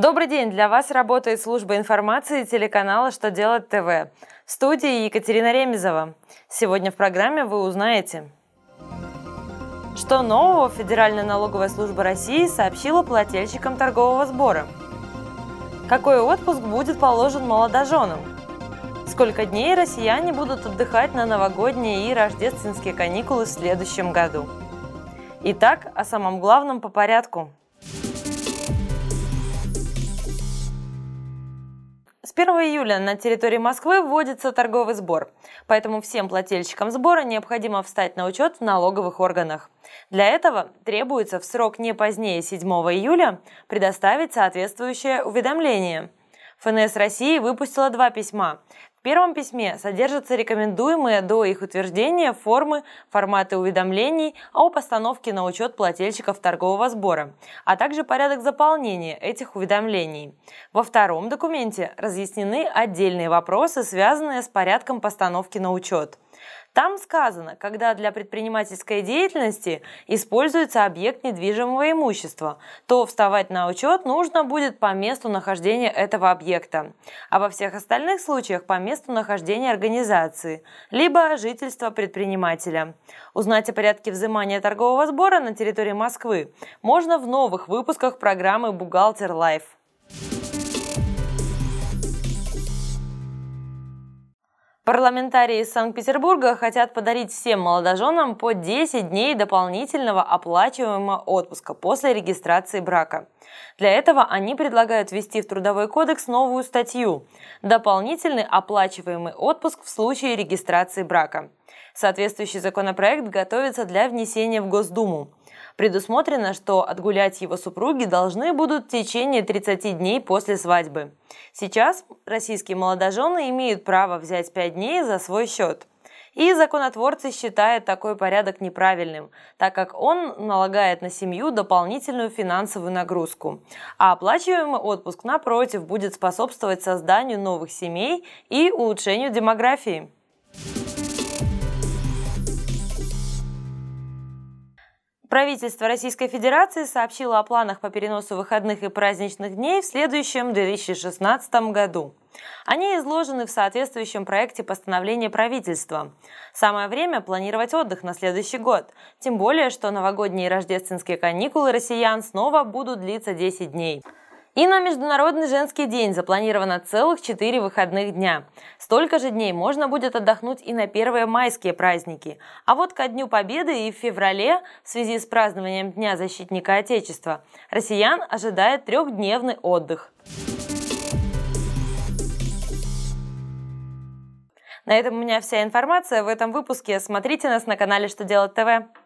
Добрый день! Для вас работает служба информации телеканала «Что делать ТВ». В студии Екатерина Ремезова. Сегодня в программе вы узнаете, что нового Федеральная налоговая служба России сообщила плательщикам торгового сбора. Какой отпуск будет положен молодоженам? Сколько дней россияне будут отдыхать на новогодние и рождественские каникулы в следующем году? Итак, о самом главном по порядку – С 1 июля на территории Москвы вводится торговый сбор, поэтому всем плательщикам сбора необходимо встать на учет в налоговых органах. Для этого требуется в срок не позднее 7 июля предоставить соответствующее уведомление. ФНС России выпустила два письма. В первом письме содержатся рекомендуемые до их утверждения формы, форматы уведомлений о постановке на учет плательщиков торгового сбора, а также порядок заполнения этих уведомлений. Во втором документе разъяснены отдельные вопросы, связанные с порядком постановки на учет. Там сказано, когда для предпринимательской деятельности используется объект недвижимого имущества, то вставать на учет нужно будет по месту нахождения этого объекта, а во всех остальных случаях по месту нахождения организации, либо жительства предпринимателя. Узнать о порядке взимания торгового сбора на территории Москвы можно в новых выпусках программы «Бухгалтер Live». Парламентарии Санкт-Петербурга хотят подарить всем молодоженам по 10 дней дополнительного оплачиваемого отпуска после регистрации брака. Для этого они предлагают ввести в Трудовой кодекс новую статью – дополнительный оплачиваемый отпуск в случае регистрации брака. Соответствующий законопроект готовится для внесения в Госдуму. Предусмотрено, что отгулять его супруги должны будут в течение 30 дней после свадьбы. Сейчас российские молодожены имеют право взять 5 дней за свой счет. И законотворцы считают такой порядок неправильным, так как он налагает на семью дополнительную финансовую нагрузку. А оплачиваемый отпуск, напротив, будет способствовать созданию новых семей и улучшению демографии. Правительство Российской Федерации сообщило о планах по переносу выходных и праздничных дней в следующем 2016 году. Они изложены в соответствующем проекте постановления правительства. Самое время планировать отдых на следующий год, тем более, что новогодние и рождественские каникулы россиян снова будут длиться 10 дней. И на Международный женский день запланировано целых 4 выходных дня. Столько же дней можно будет отдохнуть и на первые майские праздники. А вот ко Дню Победы и в феврале, в связи с празднованием Дня защитника Отечества, россиян ожидает трехдневный отдых. На этом у меня вся информация в этом выпуске. Смотрите нас на канале «Что делать ТВ».